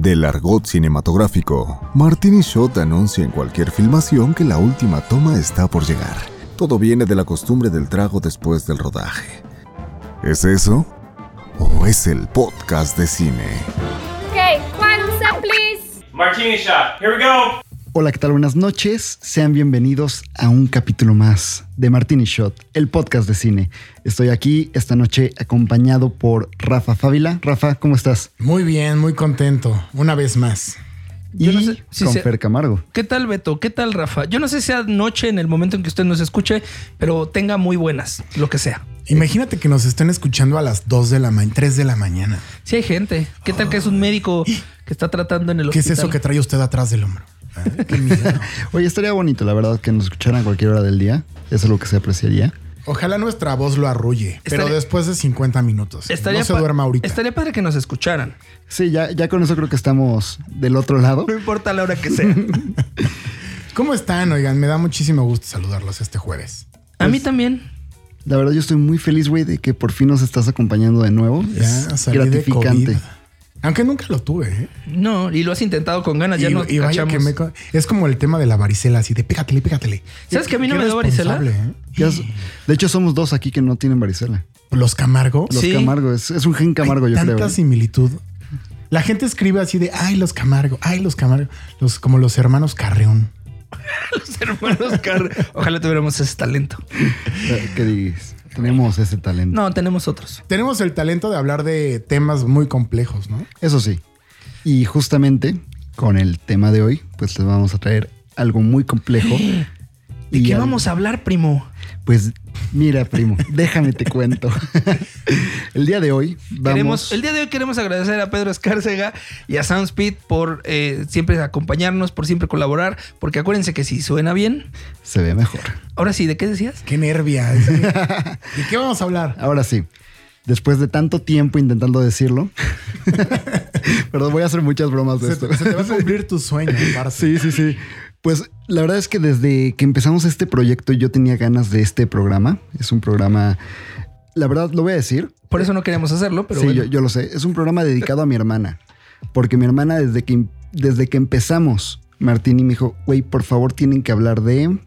Del argot cinematográfico, Martini Shot anuncia en cualquier filmación que la última toma está por llegar. Todo viene de la costumbre del trago después del rodaje. ¿Es eso? ¿O es el podcast de cine? Okay, one set, please. Martini shot. Here we go. Hola, ¿qué tal? Buenas noches. Sean bienvenidos a un capítulo más de Martini Shot, el podcast de cine. Estoy aquí esta noche acompañado por Rafa Fávila. Rafa, ¿cómo estás? Muy bien, muy contento. Una vez más. Y Yo no sé si con Fer Camargo. ¿Qué tal, Beto? ¿Qué tal, Rafa? Yo no sé si sea noche en el momento en que usted nos escuche, pero tenga muy buenas, lo que sea. Imagínate que nos estén escuchando a las 2 de la mañana, 3 de la mañana. Si hay gente, ¿qué tal que es un médico que está tratando en el ¿Qué es hospital? eso que trae usted atrás del hombro? Ay, qué miedo. Oye, estaría bonito, la verdad, que nos escucharan a cualquier hora del día. Eso es lo que se apreciaría. Ojalá nuestra voz lo arrulle, pero después de 50 minutos. Estaría no se duerma ahorita. Estaría padre que nos escucharan. Sí, ya, ya con eso creo que estamos del otro lado. No importa la hora que sea. ¿Cómo están? Oigan, me da muchísimo gusto saludarlos este jueves. A Pues mí también. La verdad, yo estoy muy feliz, güey, de que por fin nos estás acompañando de nuevo. Ya es de gratificante. COVID. Aunque nunca lo tuve, ¿eh? No, y lo has intentado con ganas. Ya no y vaya que me es como el tema de la varicela, así de pégatele, pégatele. ¿Sabes que a mí no me dio varicela? ¿eh? De hecho, somos dos aquí que no tienen varicela. Los Camargo. Los Sí. Camargo, es, es un gen Camargo, Hay yo tanta creo. ¿eh? similitud. La gente escribe así de, ay, los Camargo, ay, los Camargo, los, como los hermanos Carreón. Los hermanos Carr. Ojalá tuviéramos ese talento. ¿Qué dices? Tenemos ese talento. No, tenemos otros. Tenemos el talento de hablar de temas muy complejos, ¿no? Eso sí. Y justamente con el tema de hoy, pues les vamos a traer algo muy complejo. ¿De Y qué al- vamos a hablar, primo? Pues mira, primo, déjame te cuento. el día de hoy vamos. Queremos, el día de hoy queremos agradecer a Pedro Escárcega y a Soundspeed por eh, siempre acompañarnos, por siempre colaborar, porque acuérdense que si suena bien, Se ve mejor. ahora sí, ¿de qué decías? Qué nervia. ¿De qué vamos a hablar? Ahora sí. Después de tanto tiempo intentando decirlo. Perdón, voy a hacer muchas bromas de Se, esto. te- se te va a cumplir tu sueño, aparte. Sí, sí, sí. Pues la verdad es que desde que empezamos este proyecto yo tenía ganas de este programa. Es un programa, la verdad lo voy a decir. Por eso no queríamos hacerlo, pero sí, bueno. yo, yo lo sé. Es un programa dedicado a mi hermana. Porque mi hermana desde que, desde que empezamos, Martín y me dijo, güey, por favor tienen que hablar de...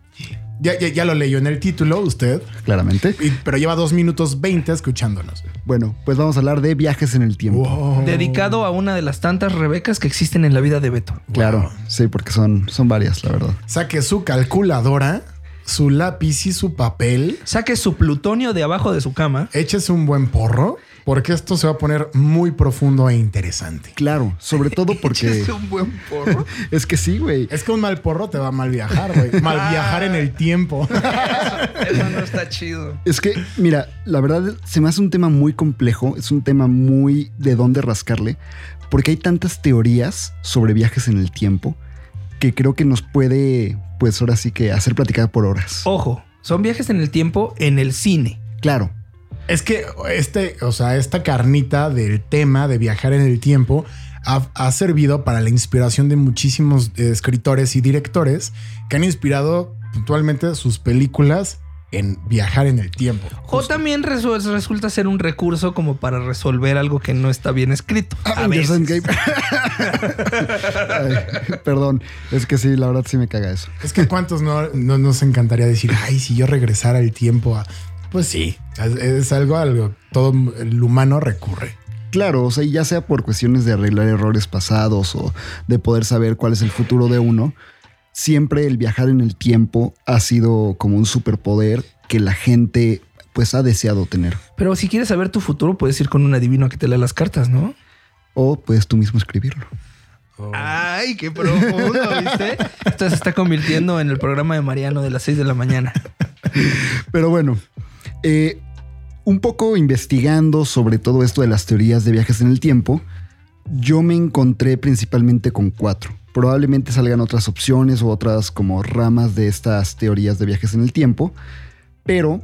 Ya, ya, ya lo leyó en el título usted, Claramente. y- pero lleva dos minutos 20 escuchándonos. Bueno, pues vamos a hablar de viajes en el tiempo. Wow. Dedicado a una de las tantas Rebecas que existen en la vida de Beto. Claro, sí, porque son, son varias, la verdad. Saque su calculadora, su lápiz y su papel. Saque su plutonio de abajo de su cama. Échese un buen porro, porque esto se va a poner muy profundo e interesante. Claro, sobre todo porque... Es un buen porro. es que sí, güey. Es que un mal porro te va a mal viajar, güey. Mal viajar en el tiempo. Eso no está chido. Es que, mira, la verdad se me hace un tema muy complejo, es un tema muy de dónde rascarle, porque hay tantas teorías sobre viajes en el tiempo que creo que nos puede, pues ahora sí que hacer platicar por horas. Ojo, son viajes en el tiempo en el cine. Claro, Es que este, o sea, esta carnita del tema de viajar en el tiempo ha, ha servido para la inspiración de muchísimos eh, escritores y directores que han inspirado puntualmente sus películas en viajar en el tiempo. O también resu- resulta ser un recurso como para resolver algo que no está bien escrito. A Avengers veces. Endgame. Ay, perdón, es que sí, la verdad sí me caga eso. Es que cuántos no, no nos encantaría decir, ay, si yo regresara el tiempo a... Pues sí, es, es algo, algo, todo el humano recurre. Claro, o sea, ya sea por cuestiones de arreglar errores pasados o de poder saber cuál es el futuro de uno, siempre el viajar en el tiempo ha sido como un superpoder que la gente pues ha deseado tener. Pero si quieres saber tu futuro, puedes ir con un adivino a que te lea las cartas, ¿no? O puedes tú mismo escribirlo. Ay, qué profundo, ¿viste? Esto se está convirtiendo en el programa de Mariano de las 6 de la mañana. Pero bueno, eh, un poco investigando sobre todo esto de las teorías de viajes en el tiempo, yo me encontré principalmente con cuatro. Probablemente salgan otras opciones o otras como ramas de estas teorías de viajes en el tiempo, pero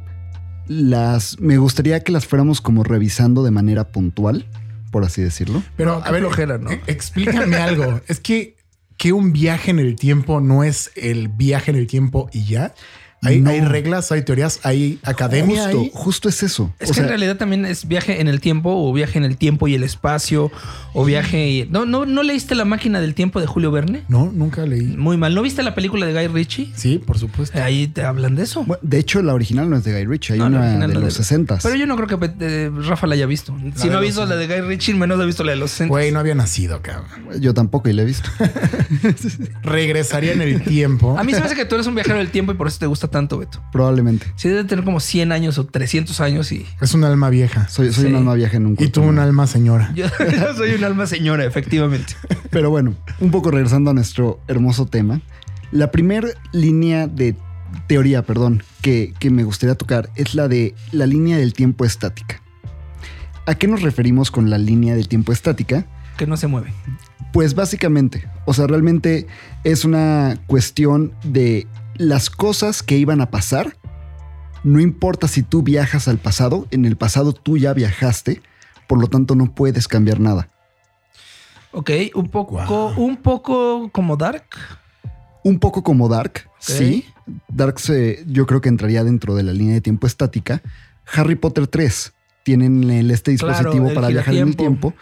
las me gustaría que las fuéramos como revisando de manera puntual, por así decirlo. Pero, a ver, flojera, ¿no? e- explícame algo. Es que, que un viaje en el tiempo no es el viaje en el tiempo y ya. Hay, No. hay reglas, hay teorías, hay academia. Justo, ahí. justo es eso. Es O que sea, en realidad también es viaje en el tiempo o viaje en el tiempo y el espacio o viaje y... ¿No, no, ¿No leíste La máquina del tiempo de Julio Verne? No, nunca leí. Muy mal. ¿No viste la película de Guy Ritchie? Sí, por supuesto. Ahí te hablan de eso. bueno, de hecho, la original no es de Guy Ritchie, hay No, una de no los 60 Pero yo no creo que eh, Rafa la haya visto. si no ha los visto la de Guy Ritchie, menos ha visto la de los 60. Güey, no había nacido, cabrón. Yo tampoco y la he visto. Regresaría en el tiempo. A mí se me hace que tú eres un viajero del tiempo y por eso te gusta tanto, Beto. Probablemente. Sí, debe tener como 100 años o 300 años y... Es un alma vieja. Soy, soy Sí. un alma viaje en un Y cuerpo tú un alma señora. Yo, yo soy un alma señora, efectivamente. Pero bueno, un poco regresando a nuestro hermoso tema. La primera línea de teoría, perdón, que, que me gustaría tocar es la de la línea del tiempo estática. ¿A qué nos referimos con la línea del tiempo estática? Que no se mueve. Pues básicamente, o sea, realmente es una cuestión de las cosas que iban a pasar. No importa si tú viajas al pasado, en el pasado tú ya viajaste, por lo tanto no puedes cambiar nada. Ok, un poco, un poco como Dark. Un poco como Dark, sí. Dark se- yo creo que entraría dentro de la línea de tiempo estática. Harry Potter 3 tienen el, este Claro, dispositivo el para viajar en el tiempo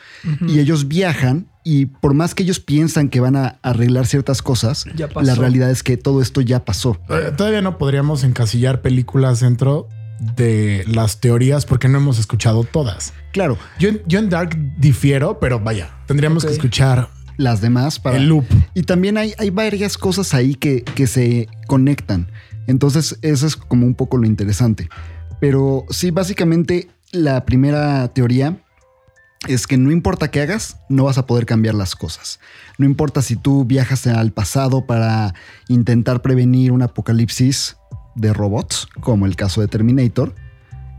y ellos viajan y por más que ellos piensan que van a arreglar ciertas cosas, la realidad es que todo esto ya pasó. Eh, Todavía no podríamos encasillar películas dentro de las teorías porque no hemos escuchado todas. Claro, Yo, en- yo en Dark difiero, pero vaya, tendríamos que escuchar las demás para... el loop. Y también hay, hay varias cosas ahí que, que se conectan. Entonces, eso es como un poco lo interesante. Pero sí, básicamente la primera teoría es que no importa qué hagas, no vas a poder cambiar las cosas. No importa si tú viajas al pasado para intentar prevenir un apocalipsis de robots, como el caso de Terminator,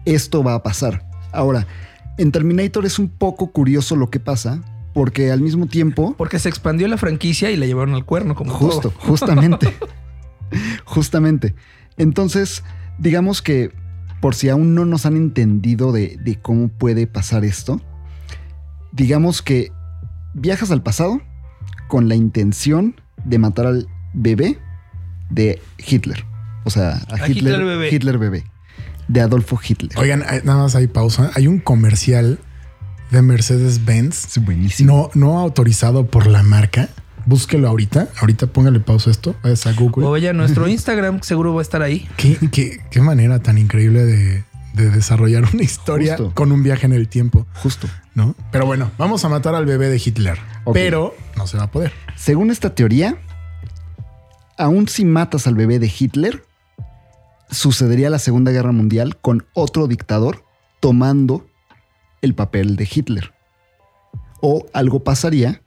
esto va a pasar. Ahora, en Terminator es un poco curioso lo que pasa, porque al mismo tiempo... Porque se expandió la franquicia y la llevaron al cuerno, como Justo, todo. justamente. justamente. Entonces, digamos que por si aún no nos han entendido de, de cómo puede pasar esto, digamos que viajas al pasado con la intención de matar al bebé de Hitler. O sea, a, A Hitler, Hitler bebé. Hitler bebé. De Adolfo Hitler. Oigan, nada más hay pausa. Hay un comercial de Mercedes-Benz es buenísimo. no, no autorizado por la marca. Búsquelo ahorita. Ahorita póngale pausa a esto. Vayas a Google. O vaya, nuestro Instagram seguro va a estar ahí. ¿Qué, qué, qué manera tan increíble de, de desarrollar una historia Justo. con un viaje en el tiempo, Justo. ¿no? Pero bueno, vamos a matar al bebé de Hitler. Pero no se va a poder. Según esta teoría, aún si matas al bebé de Hitler, sucedería la Segunda Guerra Mundial con otro dictador tomando el papel de Hitler. O algo pasaría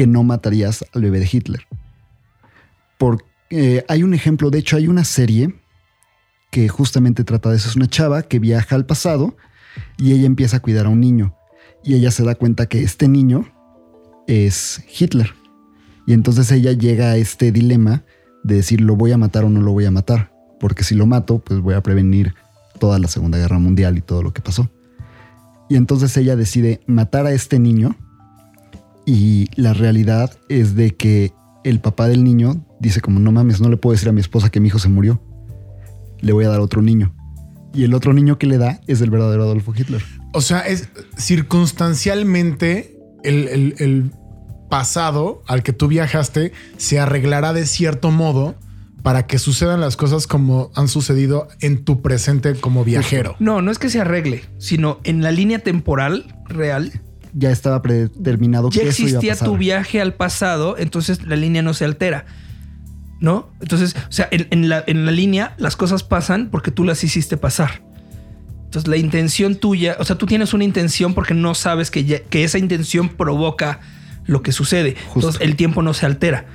que no matarías al bebé de Hitler. Porque eh, hay un ejemplo, de hecho hay una serie que justamente trata de eso. Es una chava que viaja al pasado y ella empieza a cuidar a un niño. Y ella se da cuenta que este niño es Hitler. Y entonces ella llega a este dilema de decir, ¿lo voy a matar o no lo voy a matar? Porque si lo mato, pues voy a prevenir toda la Segunda Guerra Mundial y todo lo que pasó. Y entonces ella decide matar a este niño y la realidad es de que el papá del niño dice como, no mames, no le puedo decir a mi esposa que mi hijo se murió. Le voy a dar otro niño. Y el otro niño que le da es el verdadero Adolfo Hitler. O sea, es circunstancialmente el, el- el pasado al que tú viajaste se arreglará de cierto modo para que sucedan las cosas como han sucedido en tu presente como viajero. No, no es que se arregle, sino en la línea temporal real Ya estaba predeterminado ya que eso iba a existía pasar. tu viaje al pasado, entonces la línea no se altera. ¿No? Entonces, o sea, en, en la, en la línea las cosas pasan porque tú las hiciste pasar. Entonces, la intención tuya, o sea, tú tienes una intención porque no sabes que, ya- que esa intención provoca lo que sucede. Justo. Entonces, el tiempo no se altera,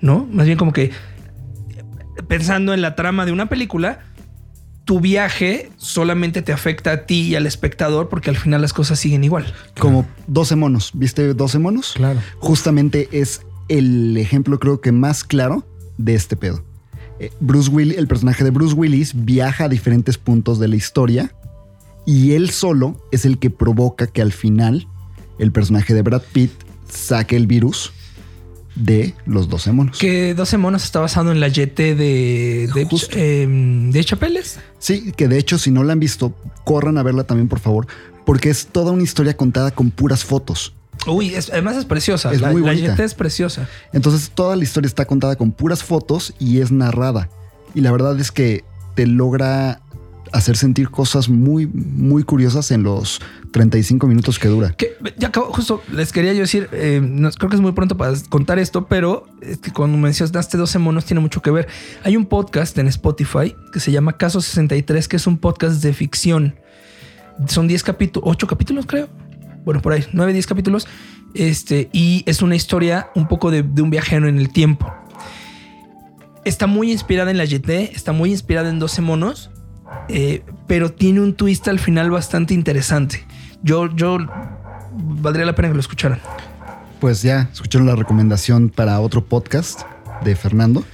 ¿no? Más bien como que pensando en la trama de una película, tu viaje solamente te afecta a ti y al espectador porque al final las cosas siguen igual. Como 12 monos. ¿Viste 12 monos? Claro. Justamente es el ejemplo, creo que más claro de este pedo. Eh, Bruce Willis, el personaje de Bruce Willis, viaja a diferentes puntos de la historia y él solo es el que provoca que al final el personaje de Brad Pitt saque el virus de los 12 monos. Que 12 monos está basado en la YT de, em, de Chapeles. Sí, que de hecho, si no la han visto, corran a verla también, por favor, porque es toda una historia contada con puras fotos. Uy, es- además es preciosa. Es la, muy la bonita. YT es preciosa. Entonces, toda la historia está contada con puras fotos y es narrada. Y la verdad es que te logra hacer sentir cosas muy, muy curiosas en los 35 minutos que dura. Ya acabo, justo les quería yo decir, eh, creo que es muy pronto para contar esto, pero es que cuando mencionaste 12 monos tiene mucho que ver. Hay un podcast en Spotify que se llama Caso 63, que es un podcast de ficción. Son 10 capítulos, 8 capítulos creo. Bueno, por ahí, 9, 10 capítulos. Este, y es una historia un poco de, de un viajero en el tiempo. Está muy inspirada en la YT, está muy inspirada en 12 monos, eh, pero tiene un twist al final bastante interesante. Yo, yo valdría la pena que lo escucharan. Pues ya escucharon la recomendación para otro podcast de Fernando.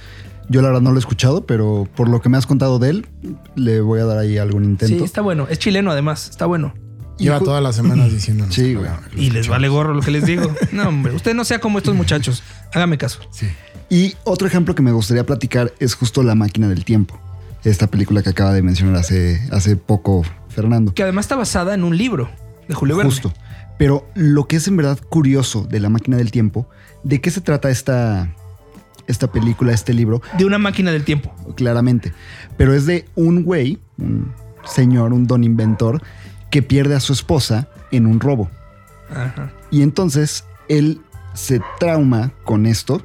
Yo la verdad no lo he escuchado, pero por lo que me has contado de él, le voy a dar ahí algún intento. Sí, está bueno. Es chileno además, está bueno. Lleva todas las semanas diciéndonos. Sí, güey. Y les vale gorro lo que les digo. No, hombre, usted no sea como estos muchachos. Hágame caso. Sí. Y otro ejemplo que me gustaría platicar es justo La máquina del tiempo. Esta película que acaba de mencionar hace, hace poco Fernando. Que además está basada en un libro de Julio Verne. Justo. Pero lo que es en verdad curioso de La máquina del tiempo, ¿de qué se trata esta, esta película, este libro? De una máquina del tiempo. Claramente. Pero es de un güey, un señor, un don inventor, que pierde a su esposa en un robo. Ajá. Y entonces él se trauma con esto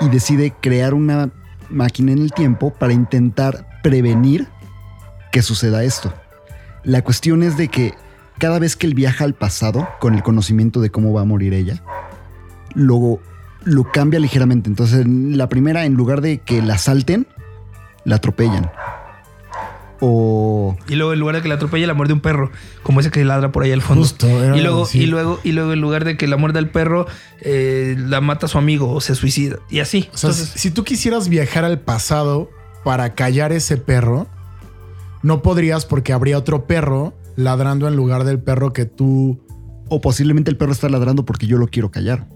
y decide crear una máquina en el tiempo para intentar prevenir que suceda esto. La cuestión es de que cada vez que él viaja al pasado con el conocimiento de cómo va a morir ella, luego lo cambia ligeramente. Entonces, en la primera, en lugar de que la salten, la atropellan. O Y luego en lugar de que la atropelle la muerde un perro, como ese que ladra por ahí al fondo. Justo, y luego, y luego, y luego en lugar de que la muerda el perro, eh, la mata a su amigo o se suicida. Y así. O sea, Entonces, si tú quisieras viajar al pasado para callar ese perro, no podrías porque habría otro perro ladrando en lugar del perro que tú. O posiblemente el perro está ladrando porque yo lo quiero callar.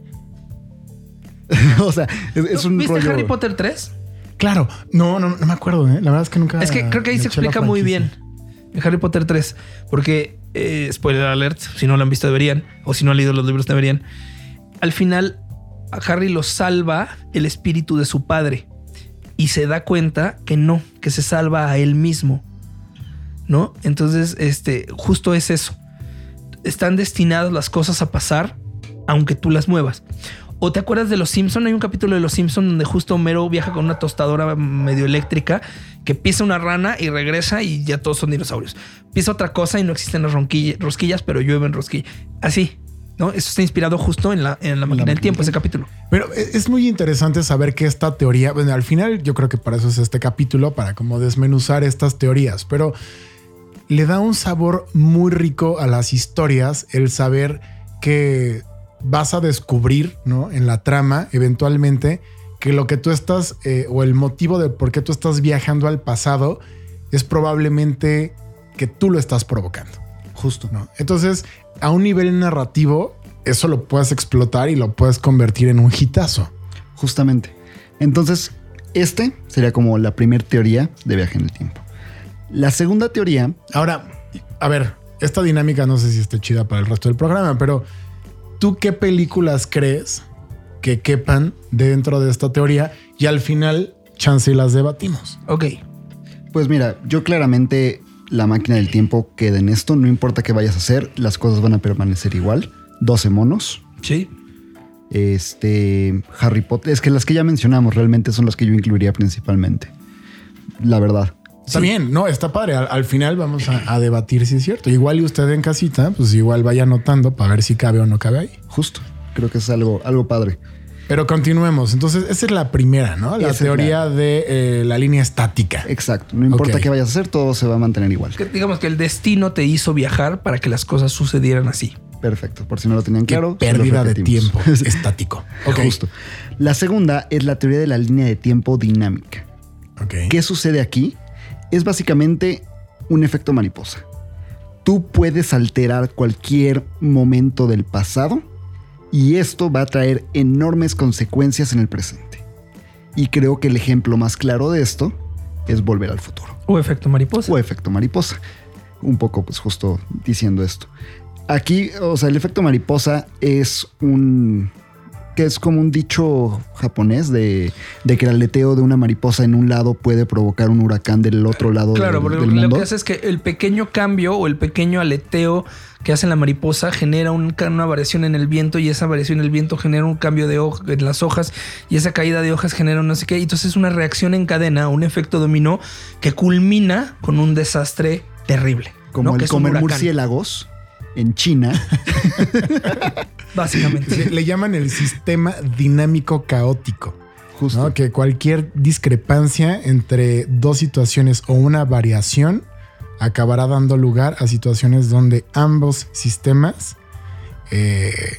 o sea, es, es un ¿Viste rollo. Harry Potter 3? Claro, no, no, no me acuerdo, ¿eh? La verdad es que nunca. Es que creo que ahí se explica muy bien en Harry Potter 3, porque, eh, spoiler alert, si no lo han visto deberían, o si no han leído los libros deberían. Al final, a Harry lo salva el espíritu de su padre y se da cuenta que no, que se salva a él mismo, ¿no? Entonces, este, justo es eso. Están destinadas las cosas a pasar, aunque tú las muevas. ¿O te acuerdas de Los Simpson? Hay un capítulo de Los Simpson donde justo Homero viaja con una tostadora medio eléctrica que pisa una rana y regresa y ya todos son dinosaurios. Pisa otra cosa y no existen las rosquillas, pero llueven rosquillas. Así, ¿no? Eso está inspirado justo en la, en la máquina del tiempo, ese capítulo. Pero e- es muy interesante saber que esta teoría, bueno, al final yo creo que para eso es este capítulo, para como desmenuzar estas teorías, pero le da un sabor muy rico a las historias el saber que vas a descubrir, ¿no? En la trama, eventualmente, que lo que tú estás, eh, o el motivo de por qué tú estás viajando al pasado, es probablemente que tú lo estás provocando. Justo. ¿no? Entonces, a un nivel narrativo, eso lo puedes explotar y lo puedes convertir en un hitazo. Justamente. Entonces, este sería como la primera teoría de viaje en el tiempo. La segunda teoría, Ahora, a ver, esta dinámica no sé si esté chida para el resto del programa, pero ¿tú qué películas crees que quepan dentro de esta teoría? Y al final, chance y las debatimos. Ok. pues mira, yo claramente la máquina del tiempo queda en esto. No importa qué vayas a hacer, las cosas van a permanecer igual. 12 monos. Sí. Este, Harry Potter. Es que las que ya mencionamos realmente son las que yo incluiría principalmente. La verdad. Está bien, no, está padre. Al, al final vamos a, a debatir si es cierto. Igual y usted en casita, pues igual vaya anotando para ver si cabe o no cabe ahí. Justo. Creo que es algo, algo padre. Pero continuemos. Entonces, esa es la primera, ¿no? La Esa es teoría de eh, la línea estática. Exacto. No importa qué vayas a hacer, todo se va a mantener igual. Que, digamos que el destino te hizo viajar para que las cosas sucedieran así. Perfecto. Por si no lo tenían Qué claro. pérdida de tiempo estático. Ok. Justo. La segunda es la teoría de la línea de tiempo dinámica. Ok. ¿Qué sucede aquí? Es básicamente un efecto mariposa. Tú puedes alterar cualquier momento del pasado Y esto va a traer enormes consecuencias en el presente. Y creo que el ejemplo más claro de esto es volver al futuro. O efecto mariposa. O efecto mariposa. Un poco, pues justo diciendo esto. Aquí, o sea, el efecto mariposa es un... que es como un dicho japonés de, de que el aleteo de una mariposa en un lado puede provocar un huracán del otro lado Claro, del, porque del lo mundo. que hace es que el pequeño cambio o el pequeño aleteo que hace la mariposa genera un- una variación en el viento y esa variación en el viento genera un cambio de hoja en las hojas y esa caída de hojas genera un no sé qué. Y entonces es una reacción en cadena, un efecto dominó que culmina con un desastre terrible. como ¿no? Que el un comer murciélagos en China. Básicamente. Le, le llaman el sistema dinámico caótico. Justo. ¿no? Que cualquier discrepancia entre dos situaciones o una variación acabará dando lugar a situaciones donde ambos sistemas eh,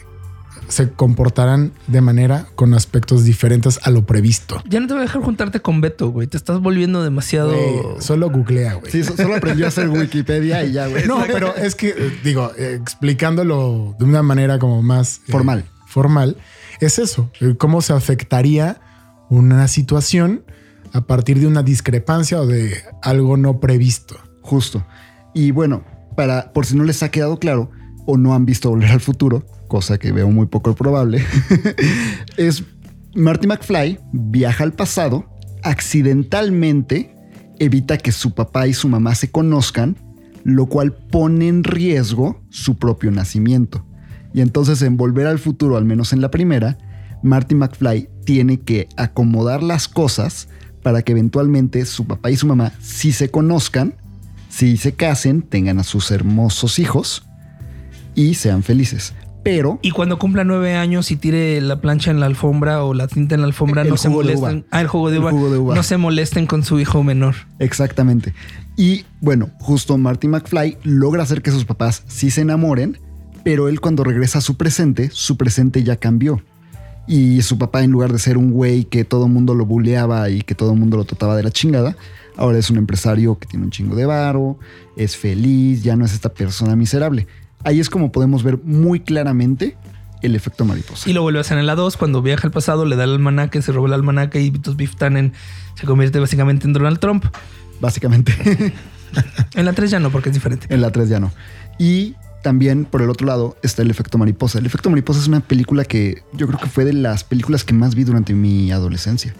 se comportarán de manera con aspectos diferentes a lo previsto. Ya no te voy a dejar juntarte con Beto, güey. Te estás volviendo demasiado. Güey, solo googlea, güey. Sí, so- solo aprendió a hacer Wikipedia y ya, güey. No, pero es que, eh, digo, eh, explicándolo de una manera como más eh, Formal. formal, es eso, cómo se afectaría una situación a partir de una discrepancia o de algo no previsto. Justo. Y bueno, para, por si no les ha quedado claro o no han visto Volver al Futuro, cosa que veo muy poco probable, es Marty McFly viaja al pasado, accidentalmente evita que su papá y su mamá se conozcan, lo cual pone en riesgo su propio nacimiento. Y entonces en Volver al Futuro, al menos en la primera, Marty McFly tiene que acomodar las cosas para que eventualmente su papá y su mamá sí se conozcan, sí se casen, tengan a sus hermosos hijos y sean felices. Pero Y cuando cumpla nueve años y tire la plancha en la alfombra o la tinta en la alfombra, no se molesten. Ah, el jugo de El uva. jugo de uva. No se molesten con su hijo menor. Exactamente. Y bueno, justo Marty McFly logra hacer que sus papás sí se enamoren, pero él cuando regresa a su presente, su presente ya cambió. Y su papá, en lugar de ser un güey que todo el mundo lo buleaba y que todo el mundo lo trataba de la chingada, ahora es un empresario que tiene un chingo de varo, es feliz, ya no es esta persona miserable. Ahí es como podemos ver muy claramente el efecto mariposa. Y lo vuelve a hacer en la 2, cuando viaja al pasado, le da el almanaque, se roba el almanaque y entonces Biff Tannen se convierte básicamente en Donald Trump. Básicamente. En la 3 ya no, porque es diferente. En la 3 ya no. Y también por el otro lado está el efecto mariposa. El efecto mariposa es una película que yo creo que fue de las películas que más vi durante mi adolescencia.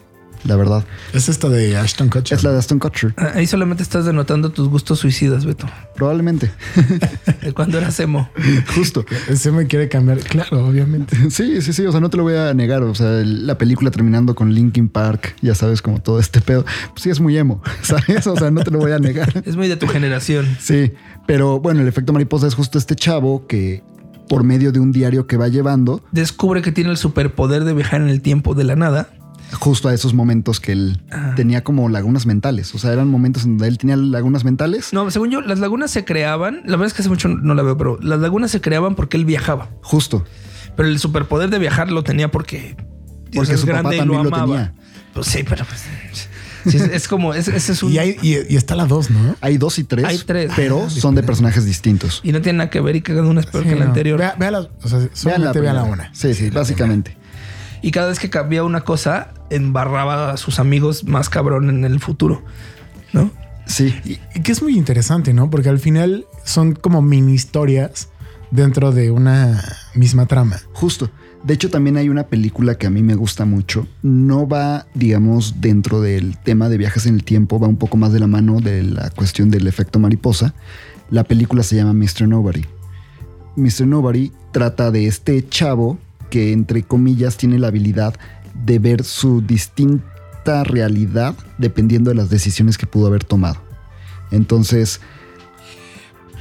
La verdad. Es esta de Ashton Kutcher. Es la de Aston Kutcher. Ah, Ahí solamente estás denotando tus gustos suicidas, Beto. Probablemente. De cuando eras emo. Justo. Ese me quiere cambiar. Claro, obviamente. Sí, sí, sí. O sea, no te lo voy a negar. O sea, la película terminando con Linkin Park, ya sabes, como todo este pedo. Pues sí, es muy emo, ¿sabes? O sea, no te lo voy a negar. Es muy de tu generación. Sí, pero bueno, el efecto mariposa es justo este chavo que por medio de un diario que va llevando, Descubre que tiene el superpoder de viajar en el tiempo de la nada. Justo a esos momentos que él Ah. tenía como lagunas mentales. O sea, eran momentos en donde él tenía lagunas mentales. No, según yo, las lagunas se creaban. La verdad es que hace mucho no la veo, pero las lagunas se creaban porque él viajaba. Justo. Pero el superpoder de viajar lo tenía porque, Porque es su papá grande y también lo lo amaba. tenía. Pues sí, pero pues. sí, es, es como, es- ese es un. Y, hay- y- y está la dos, ¿no? Hay dos y tres, Hay tres. pero son de personajes distintos. Y no tiene nada que ver y cada una es peor Sí, que la anterior. Vea, vea la, o sea, solamente vea la una. Sí, sí, básicamente. Y cada vez que cambiaba una cosa, embarraba a sus amigos más cabrón en el futuro. ¿No? Sí. Y, y que es muy interesante, ¿no? Porque al final son como mini historias dentro de una misma trama. Justo. De hecho, también hay una película que a mí me gusta mucho. No va, digamos, dentro del tema de viajes en el tiempo, va un poco más de la mano de la cuestión del efecto mariposa. La película se llama Mr. Nobody. Mr. Nobody trata de este chavo que, entre comillas, tiene la habilidad de ver su distinta realidad dependiendo de las decisiones que pudo haber tomado. Entonces,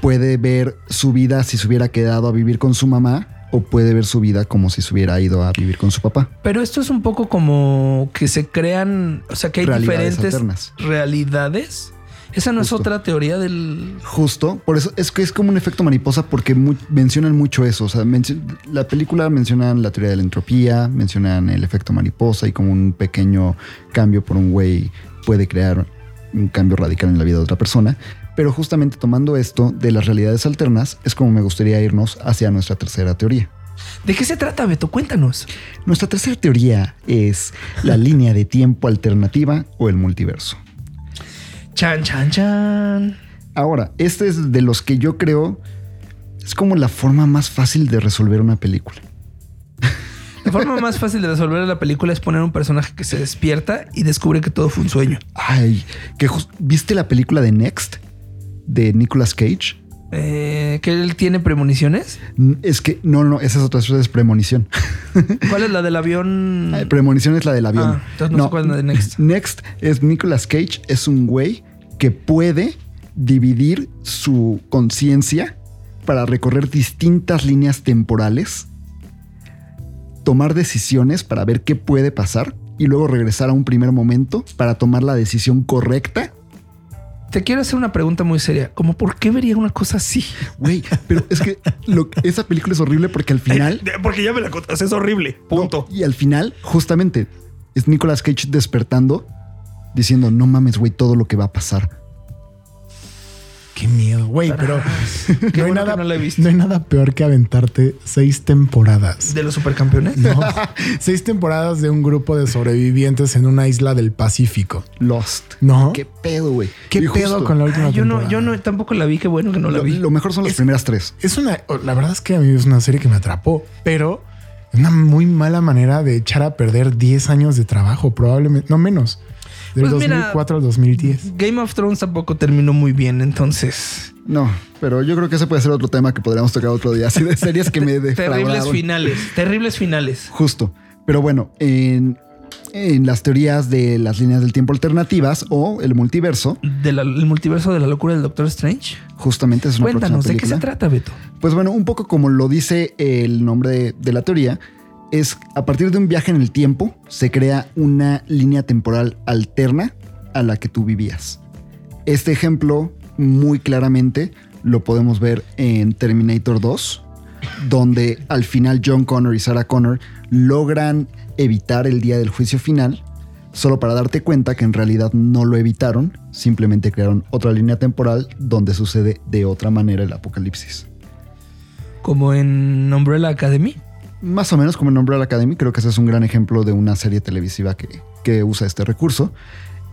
puede ver su vida si se hubiera quedado a vivir con su mamá o puede ver su vida como si se hubiera ido a vivir con su papá. Pero esto es un poco como que se crean, o sea, que hay Realidades diferentes alternas. realidades. Esa no Justo. es otra teoría del. Justo, por eso es que es como un efecto mariposa porque mencionan mucho eso. O sea, la película mencionan la teoría de la entropía, mencionan el efecto mariposa y como un pequeño cambio por un güey puede crear un cambio radical en la vida de otra persona. Pero justamente tomando esto de las realidades alternas es como me gustaría irnos hacia nuestra tercera teoría. ¿De qué se trata, Beto? Cuéntanos. Nuestra tercera teoría es la línea de tiempo alternativa o el multiverso. Chan, chan, chan. Ahora, este es de los que yo creo es como la forma más fácil de resolver una película. La forma más fácil de resolver la película es poner un personaje que se despierta y descubre que todo fue un sueño. Ay, que ¿viste la película de Next de Nicolas Cage? Eh, ¿Que él tiene premoniciones? Es que no, no, esa es otra, es premonición. ¿Cuál es la del avión? Ay, premonición es la del avión. Ah, entonces no sé cuál es la de Next. Next es Nicolas Cage, es un güey que puede dividir su conciencia para recorrer distintas líneas temporales, tomar decisiones para ver qué puede pasar y luego regresar a un primer momento para tomar la decisión correcta. Te quiero hacer una pregunta muy seria. Como por qué vería una cosa así? Güey, pero es que lo- esa película es horrible porque al final... Porque ya me la contaste, es horrible. Punto. No, y al final, justamente, es Nicolas Cage despertando diciendo, no mames, güey, todo lo que va a pasar. Qué miedo, güey, pero no, hay bueno nada, no la he visto. no hay nada peor que aventarte seis temporadas. ¿De los supercampeones? No, seis temporadas de un grupo de sobrevivientes en una isla del Pacífico. Lost. ¿No? ¿Qué pedo, güey? ¿Qué Y pedo justo, con la última Ah, yo no, yo no, tampoco la vi. Qué bueno que no la Lo, vi. lo mejor son las Es- primeras tres. Es una. La verdad es que a mí es una serie que me atrapó, pero es una muy mala manera de echar a perder 10 años de trabajo, probablemente, no menos. Del Pues mira, 2004 al 2010. Game of Thrones tampoco terminó muy bien, entonces. No, pero yo creo que ese puede ser otro tema que podríamos tocar otro día. Así de series que me Terribles finales. Terribles finales. Justo. Pero bueno, en, en las teorías de las líneas del tiempo alternativas o el multiverso, Del el multiverso de la locura del Doctor Strange. justamente es una Cuéntanos, próxima ¿de qué se trata, Beto? Pues bueno, un poco como lo dice el nombre de, de la teoría, es a partir de un viaje en el tiempo se crea una línea temporal alterna a la que tú vivías. Este ejemplo muy claramente lo podemos ver en Terminator 2, donde al final John Connor y Sarah Connor logran evitar el día del juicio final, solo para darte cuenta que en realidad no lo evitaron, simplemente crearon otra línea temporal donde sucede de otra manera el apocalipsis. Como en Umbrella Academy. Más o menos como en Umbrella Academy, creo que ese es un gran ejemplo de una serie televisiva que, que usa este recurso.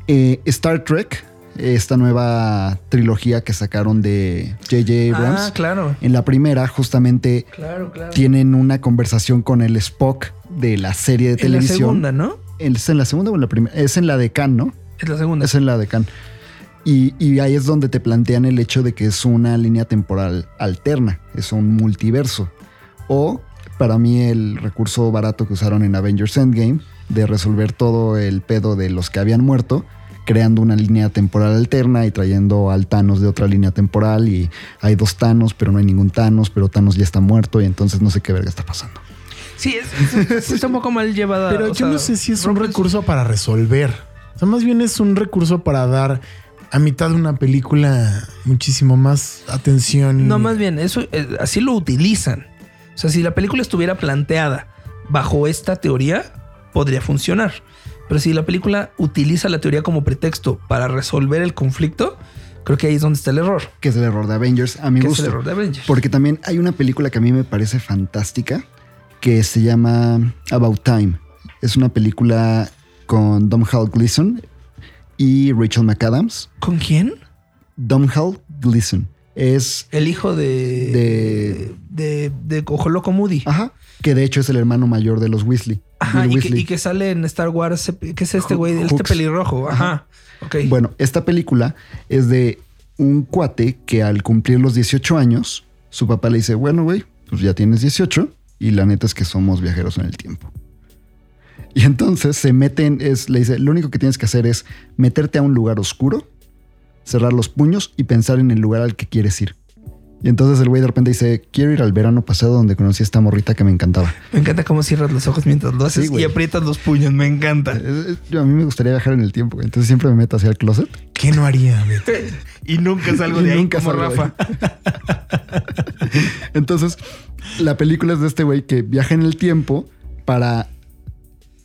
Eh, Star Trek, esta nueva trilogía que sacaron de J.J. Abrams, Ah, claro. en la primera justamente Claro, claro. tienen una conversación con el Spock de la serie de en la televisión. segunda, ¿no? ¿Es en la segunda o en la primera? Es en la de Khan, ¿no? Es la segunda. Es en la de Khan. Y, y ahí es donde te plantean el hecho de que es una línea temporal alterna, es un multiverso. O para mí el recurso barato que usaron en Avengers Endgame de resolver todo el pedo de los que habían muerto, creando una línea temporal alterna y trayendo al Thanos de otra línea temporal y hay dos Thanos, pero no hay ningún Thanos, pero Thanos ya está muerto y entonces no sé qué verga está pasando. Sí, es, es- es- está un poco mal llevada. Pero yo sea, no sé si es un recurso para resolver. O sea, más bien es un recurso para dar a mitad de una película muchísimo más atención. No, más bien, eso eh, así lo utilizan. O sea, si la película estuviera planteada bajo esta teoría, podría funcionar. Pero si la película utiliza la teoría como pretexto para resolver el conflicto, creo que ahí es donde está el error. Que es el error de Avengers, a mi es el error de Avengers. Porque también hay una película que a mí me parece fantástica que se llama About Time. Es una película con Domhnall Gleeson y Rachel McAdams. ¿Con quién? Domhnall Gleeson es El hijo de. De. De, Ojo Loco Moody. ajá, que de hecho es el hermano mayor de los Weasley. Ajá, y que, Weasley. y que sale en Star Wars. ¿Qué es este güey? Este pelirrojo. Ajá. Ok. Bueno, esta película es de un cuate que al cumplir los 18 años, su papá le dice, bueno, güey, pues ya tienes 18 y la neta es que somos viajeros en el tiempo. Y entonces se meten, es, le dice, lo único que tienes que hacer es meterte a un lugar oscuro, cerrar los puños y pensar en el lugar al que quieres ir. Y entonces el güey de repente dice, quiero ir al verano pasado donde conocí a esta morrita que me encantaba. Me encanta cómo cierras los ojos mientras lo haces Sí, y aprietas los puños. Me encanta. Yo- a mí me gustaría viajar en el tiempo, güey. entonces siempre me meto hacia el closet. ¿Qué no haría? Y nunca salgo Y de ahí nunca como Rafa. Entonces, la película es de este güey que viaja en el tiempo para.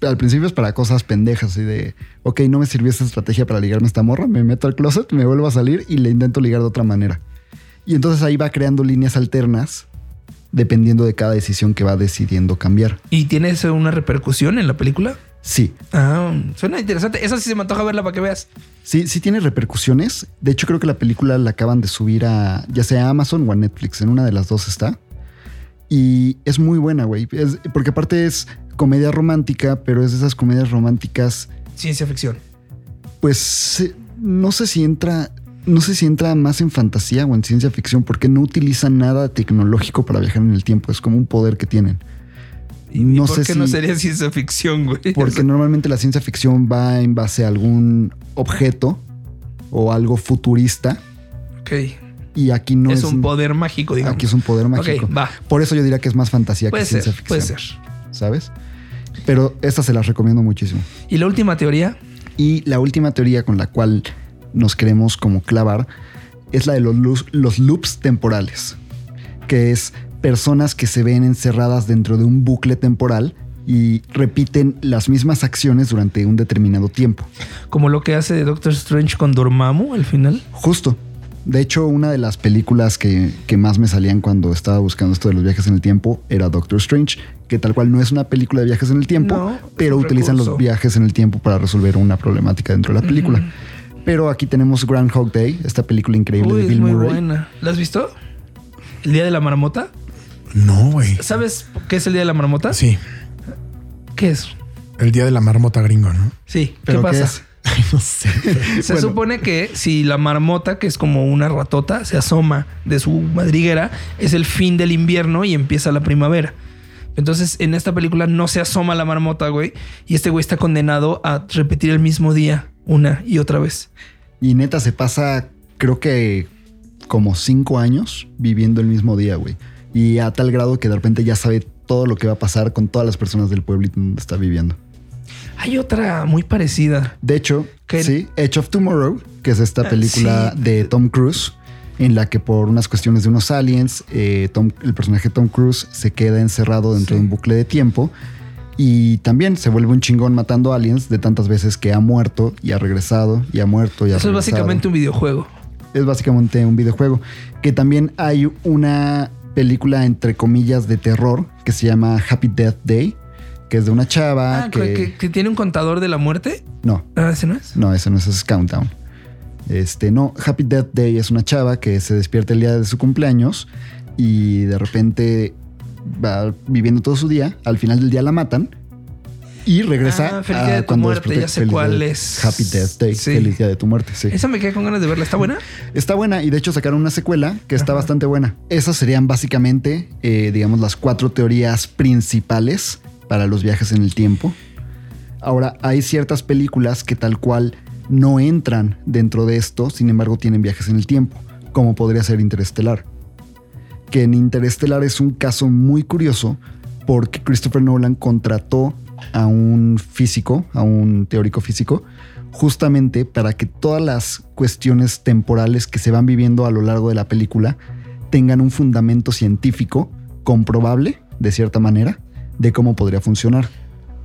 Al principio es para cosas pendejas y de, ok, no me sirvió esta estrategia para ligarme a esta morra, me meto al closet, me vuelvo a salir y le intento ligar de otra manera. Y entonces ahí va creando líneas alternas dependiendo de cada decisión que va decidiendo cambiar. ¿Y tiene eso una repercusión en la película? Sí, Ah, suena interesante. Esa sí se me antoja verla para que veas. sí, sí tiene repercusiones. De hecho, creo que la película la acaban de subir a ya sea a Amazon o a Netflix. En una de las dos está. Y es muy buena, güey. Porque aparte es comedia romántica, pero es de esas comedias románticas Ciencia ficción. pues eh, no sé si entra, no sé si entra más en fantasía o en ciencia ficción, porque no utilizan nada tecnológico para viajar en el tiempo. Es como un poder que tienen. ¿Y no por sé qué si no sería ciencia ficción, güey? porque normalmente la ciencia ficción va en base a algún objeto o algo futurista Ok. y aquí no es, es, un poder mágico, digamos. Aquí es un poder mágico. Va. Por eso yo diría que es más fantasía Puede que ciencia ser, ficción. puede ser. ¿Sabes? Pero estas se las recomiendo muchísimo. Y la última teoría, Y la última teoría con la cual nos queremos como clavar es la de los, loops- los loops temporales, que es personas que se ven encerradas dentro de un bucle temporal y repiten las mismas acciones durante un determinado tiempo. como lo que hace Doctor Strange con Dormammu al final. Justo. De hecho, una de las películas que, que más me salían cuando estaba buscando esto de los viajes en el tiempo era Doctor Strange, que tal cual no es una película de viajes en el tiempo, No, pero utilizan recurso. los viajes en el tiempo para resolver una problemática dentro de la película. Pero aquí tenemos Groundhog Day, esta película increíble Uy, de es Bill muy Murray. buena. ¿La has visto? ¿El Día de la Marmota? No, güey. ¿Sabes qué es el Día de la Marmota? Sí, ¿Qué es? el día de la marmota gringo, ¿no? Sí. ¿Qué ¿Pero pasa? no sé. Se Bueno. supone que si la marmota, que es como una ratota, se asoma de su madriguera, es el fin del invierno y empieza la primavera. Entonces, en esta película no se asoma la marmota, güey. Y este güey está condenado a repetir el mismo día una y otra vez. Y neta se pasa, creo que como cinco años viviendo el mismo día, güey. Y a tal grado que de repente ya sabe todo lo que va a pasar con todas las personas del pueblito donde está viviendo. Hay otra muy parecida. De hecho, sí, Edge of Tomorrow, que es esta Ah, película sí. de Tom Cruise, en la que por unas cuestiones de unos aliens, eh, Tom- el personaje Tom Cruise se queda encerrado dentro Sí. de un bucle de tiempo y también se vuelve un chingón matando aliens de tantas veces que ha muerto y ha regresado y ha muerto y ha Eso es básicamente un videojuego. Es básicamente un videojuego. Que también hay una película, entre comillas, de terror que se llama Happy Death Day, que es de una chava Ah, que... que, que tiene un contador de la muerte. No, Ah, ese no es. no, ese no es, ese es Countdown. Este, no, Happy Death Day es una chava que se despierta el día de su cumpleaños y de repente va viviendo todo su día. Al final del día la matan y regresa Ah, Feliz Día a de tu cuando Muerte, ya sé cuál es. Happy Death Day, Sí. Feliz Día de tu Muerte, sí. Esa me quedé con ganas de verla. ¿Está buena? Está buena y de hecho sacaron una secuela que está bastante buena. Esas serían básicamente, eh, digamos, las cuatro teorías principales para los viajes en el tiempo. Ahora, hay ciertas películas que tal cual no entran dentro de esto, sin embargo tienen viajes en el tiempo, como podría ser Interestelar. Que en Interestelar es un caso muy curioso porque Christopher Nolan contrató a un físico, a un teórico físico, justamente para que todas las cuestiones temporales que se van viviendo a lo largo de la película tengan un fundamento científico comprobable, de cierta manera, de cómo podría funcionar.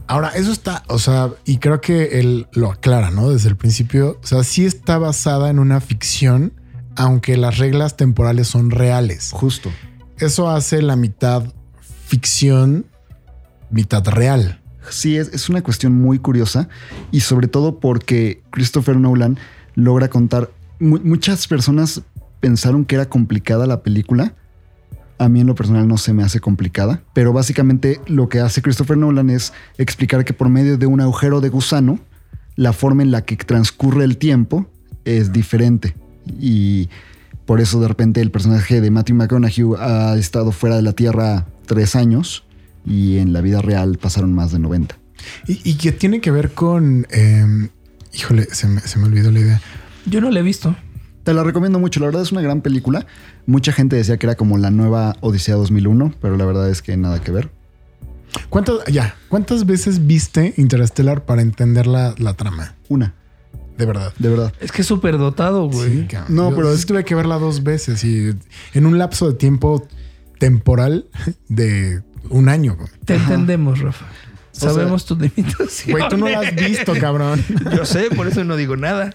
Ahora, eso está, o sea, y creo que él lo aclara, ¿no? Desde el principio, o sea, sí está basada en una ficción, aunque las reglas temporales son reales. Justo. Eso hace la mitad ficción, mitad real. Sí, es, es una cuestión muy curiosa y sobre todo porque Christopher Nolan logra contar. mu- muchas personas pensaron que era complicada la película. A mí en lo personal no se me hace complicada, pero básicamente lo que hace Christopher Nolan es explicar que por medio de un agujero de gusano, la forma en la que transcurre el tiempo es diferente. Y por eso de repente el personaje de Matthew McConaughey ha estado fuera de la Tierra tres años y en la vida real pasaron más de 90. Y, y que tiene que ver con, eh, híjole, se me, se me olvidó la idea. Yo no la he visto. Te la recomiendo mucho, la verdad es una gran película. Mucha gente decía que era como la nueva Odisea 2001, pero la verdad es que nada que ver. ¿Cuántas, ya, cuántas veces viste Interstellar para entender la, la trama? Una, De verdad. de verdad. Es que es súper dotado, güey. Sí. No, Yo pero es- tuve que verla dos veces y en un lapso de tiempo temporal de un año. güey. Te entendemos, Rafa. Sabemos tus limitaciones. Güey, tú no la has visto, cabrón. Yo sé, por eso no digo nada.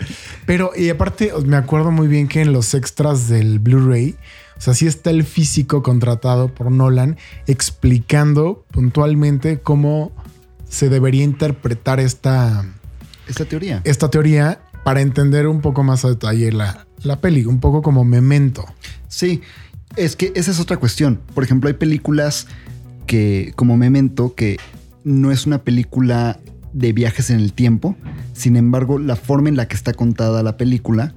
Pero, y aparte, me acuerdo muy bien que en los extras del Blu-ray, O sea, sí está el físico contratado por Nolan explicando puntualmente cómo se debería interpretar esta, Esta teoría. esta teoría para entender un poco más a detalle la, la peli, un poco como memento. Sí, es que esa es otra cuestión. Por ejemplo, hay películas que, como Memento, que no es una película de viajes en el tiempo. Sin embargo, la forma en la que está contada la película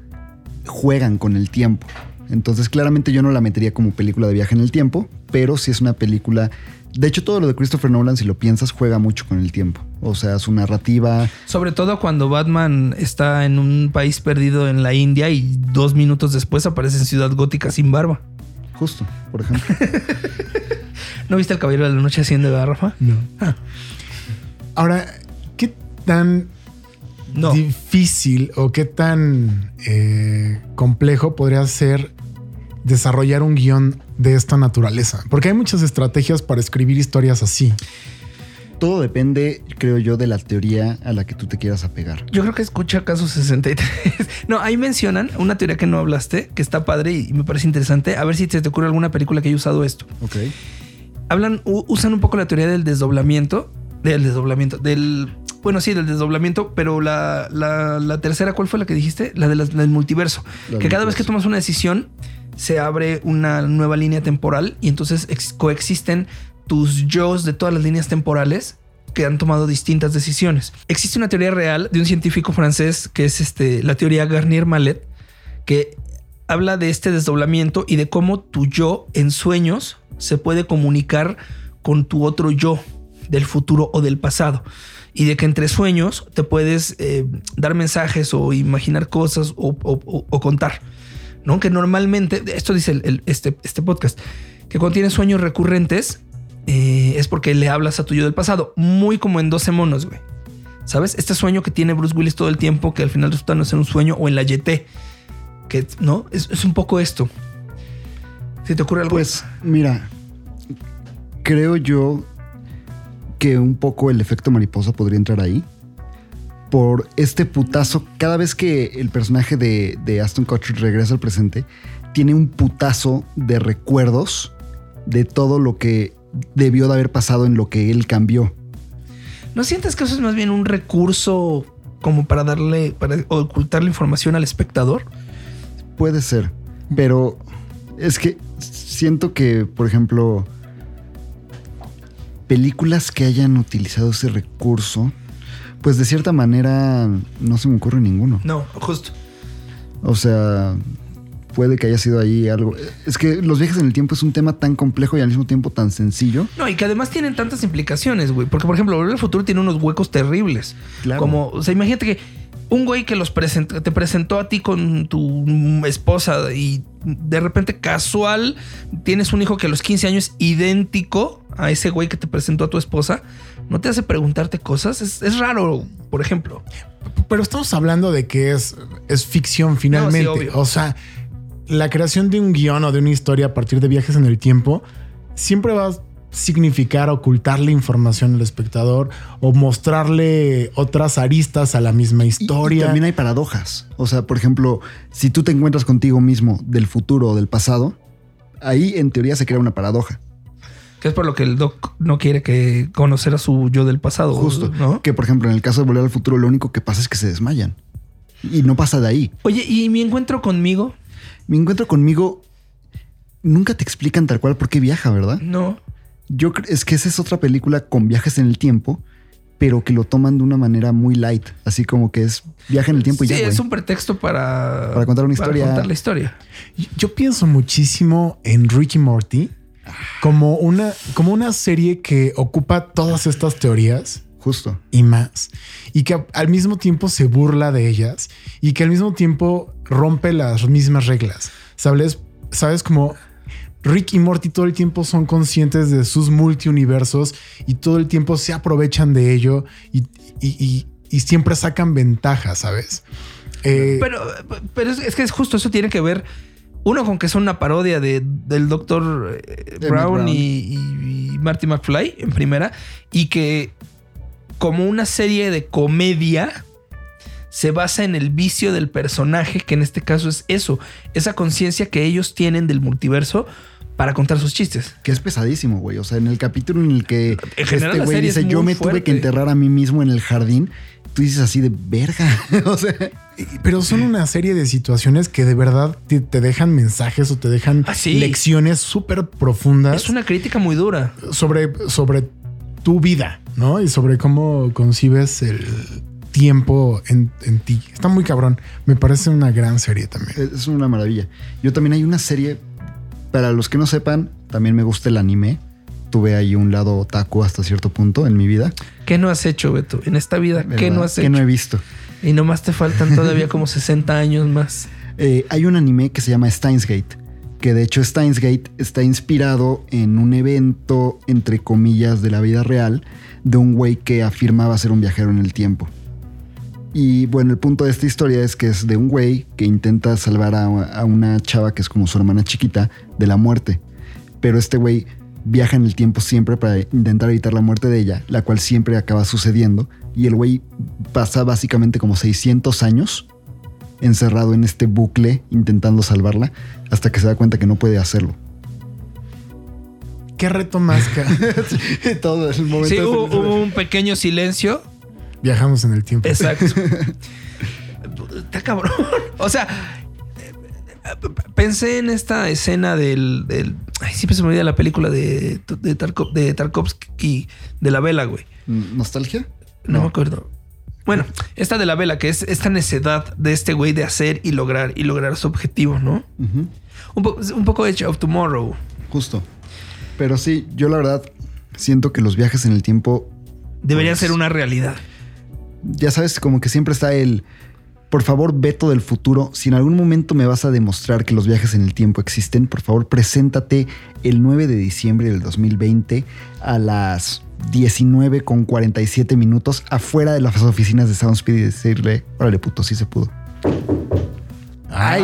juegan con el tiempo. Entonces, claramente yo no la metería como película de viaje en el tiempo, pero sí es una película. De hecho, todo lo de Christopher Nolan, si lo piensas, juega mucho con el tiempo. O sea, su narrativa. Sobre todo cuando Batman está en un país perdido en la India y dos minutos después aparece en Ciudad Gótica sin barba. Justo, por ejemplo. ¿No viste el Caballero de la Noche haciendo garrafa? No. Ahora, ¿qué tan No. difícil o qué tan eh, complejo podría ser desarrollar un guion de esta naturaleza? Porque hay muchas estrategias para escribir historias así. Todo depende, creo yo, de la teoría a la que tú te quieras apegar. Yo creo que escucha caso 63. No, ahí mencionan una teoría que no hablaste, que está padre y me parece interesante. A ver si se te ocurre alguna película que haya usado esto. Ok. Hablan, usan un poco la teoría del desdoblamiento. Del desdoblamiento. Del. Bueno, sí, del desdoblamiento, pero la, la- la tercera, ¿cuál fue la que dijiste? La de las- del multiverso. La que cada vez que tomas una decisión, se abre una nueva línea temporal y entonces ex- coexisten tus yo's de todas las líneas temporales que han tomado distintas decisiones. Existe una teoría real de un científico francés que es este, la teoría Garnier-Mallet, que habla de este desdoblamiento y de cómo tu yo en sueños se puede comunicar con tu otro yo del futuro o del pasado. Y de que entre sueños te puedes eh, dar mensajes o imaginar cosas o, contar. ¿no? Que normalmente, esto dice este, este podcast, que cuando tienes sueños recurrentes eh, es porque le hablas a tu yo del pasado, muy como en 12 monos, güey. ¿Sabes? Este sueño que tiene Bruce Willis todo el tiempo, que al final resulta no ser un sueño, o en la YT, que no, es, un poco esto. ¿Si te ocurre algo? Pues mira, creo yo que un poco el efecto mariposa podría entrar ahí. Por este putazo, cada vez que el personaje de, de Aston Kutcher regresa al presente, tiene un putazo de recuerdos de todo lo que debió de haber pasado en lo que él cambió. ¿no sientes que eso es más bien un recurso como para darle, para ocultar la información al espectador? Puede ser, pero es que siento que, por ejemplo, películas que hayan utilizado ese recurso, pues de cierta manera no se me ocurre ninguno. No, justo. O sea, puede que haya sido ahí algo. Es que los viajes en el tiempo es un tema tan complejo y al mismo tiempo tan sencillo. No, y que además tienen tantas implicaciones, güey. Porque, por ejemplo, Volver al Futuro tiene unos huecos terribles. Claro. Como, o sea, imagínate que un güey que los presentó, te presentó a ti con tu esposa y de repente casual tienes un hijo que a los 15 años idéntico a ese güey que te presentó a tu esposa, ¿no te hace preguntarte cosas? Es, es raro, por ejemplo. Pero estamos hablando de que es, es ficción finalmente. No, sí, obvio. o sea, la creación de un guion o de una historia a partir de viajes en el tiempo siempre va a significar ocultarle información al espectador o mostrarle otras aristas a la misma Y- historia. Y, también hay paradojas. O sea, por ejemplo, si tú te encuentras contigo mismo del futuro o del pasado, ahí en teoría se crea una paradoja. Que es por lo que el doc no quiere que conocer a su yo del pasado. Justo. ¿no? Que por ejemplo, en el caso de Volver al Futuro, lo único que pasa es que se desmayan. Y no pasa de ahí. Oye, ¿y mi encuentro conmigo? Mi encuentro conmigo, nunca te explican tal cual por qué viaja, ¿verdad? No. Yo es que esa es otra película con viajes en el tiempo, pero que lo toman de una manera muy light. Así como que es viaje en el tiempo y sí, ya, güey. es un pretexto para... Para contar una historia. Para contar la historia. Yo pienso muchísimo en Ricky Morty como una, como una serie que ocupa todas estas teorías Justo. y más. Y que al mismo tiempo se burla de ellas y que al mismo tiempo rompe las mismas reglas. ¿Sabes? ¿Sabes? Como Rick y Morty todo el tiempo son conscientes de sus multiuniversos y todo el tiempo se aprovechan de ello y, y- y- y siempre sacan ventaja, ¿sabes? Eh, Pero, pero es, es que es justo eso tiene que ver. Uno con que son una parodia de, del Dr. Emmett Brown, Brown. Y, y- y Marty McFly en primera. Y que como una serie de comedia se basa en el vicio del personaje, que en este caso es eso, esa conciencia que ellos tienen del multiverso para contar sus chistes. Que es pesadísimo, güey. O sea, en el capítulo en el que En general, este güey es dice, yo me tuve fuerte". que enterrar a mí mismo en el jardín, tú dices así de verga. o sea, Pero son una serie de situaciones que de verdad te, te dejan mensajes o te dejan Ah, sí. lecciones súper profundas Es una crítica muy dura. sobre, sobre tu vida, ¿no? Y sobre cómo concibes el tiempo en, en ti. Está muy cabrón. Me parece una gran serie también. es una maravilla. Yo también hay una serie, para los que no sepan, también me gusta el anime. Tuve ahí un lado otaku hasta cierto punto en mi vida. ¿Qué no has hecho, Beto? En esta vida, ¿qué no has hecho? no he visto. Y nomás te faltan todavía como 60 años más. Eh, hay un anime que se llama Steins Gate, que de hecho Steins Gate está inspirado en un evento, entre comillas, de la vida real, de un güey que afirmaba ser un viajero en el tiempo. Y bueno, el punto de esta historia es que es de un güey que intenta salvar a, a una chava que es como su hermana chiquita de la muerte. Pero este güey viaja en el tiempo siempre para intentar evitar la muerte de ella, la cual siempre acaba sucediendo. Y el güey pasa básicamente como 600 años encerrado en este bucle intentando salvarla hasta que se da cuenta que no puede hacerlo. ¿Qué reto más que Todo el momento. Sí, hubo, un pequeño silencio. viajamos en el tiempo? Exacto. Está cabrón. O sea, pensé en esta escena del. del ay, siempre se me olvida la película de, de, Tarko- de Tarkovsky, de la vela, güey. ¿Nostalgia? No, me acuerdo. Bueno, esta de la vela, que es esta necedad de este güey de hacer y lograr y lograr su objetivo, ¿no? Un, po- un poco Edge of Tomorrow. Justo. Pero sí, yo la verdad siento que los viajes en el tiempo, Debería Pues- ser una realidad. ya sabes, como que siempre está el, por favor, Beto del futuro, si en algún momento me vas a demostrar que los viajes en el tiempo existen, por favor, preséntate el 9 de diciembre del 2020 a las 19 con 47 minutos afuera de las oficinas de Soundspeed y decirle, órale puto, sí se pudo. Ay,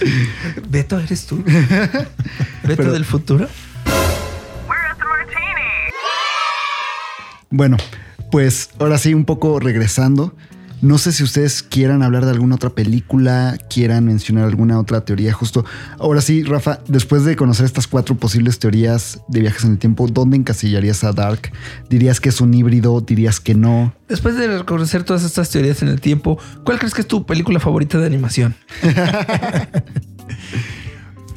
Beto, ¿eres tú? ¿Beto Pero- del futuro? Bueno, pues ahora sí, un poco regresando. No sé si ustedes quieran hablar de alguna otra película, quieran mencionar alguna otra teoría. Justo ahora sí, Rafa, después de conocer estas cuatro posibles teorías de viajes en el tiempo, ¿dónde encasillarías a Dark? ¿Dirías que es un híbrido? ¿Dirías que no? Después de conocer todas estas teorías en el tiempo, ¿cuál crees que es tu película favorita de animación?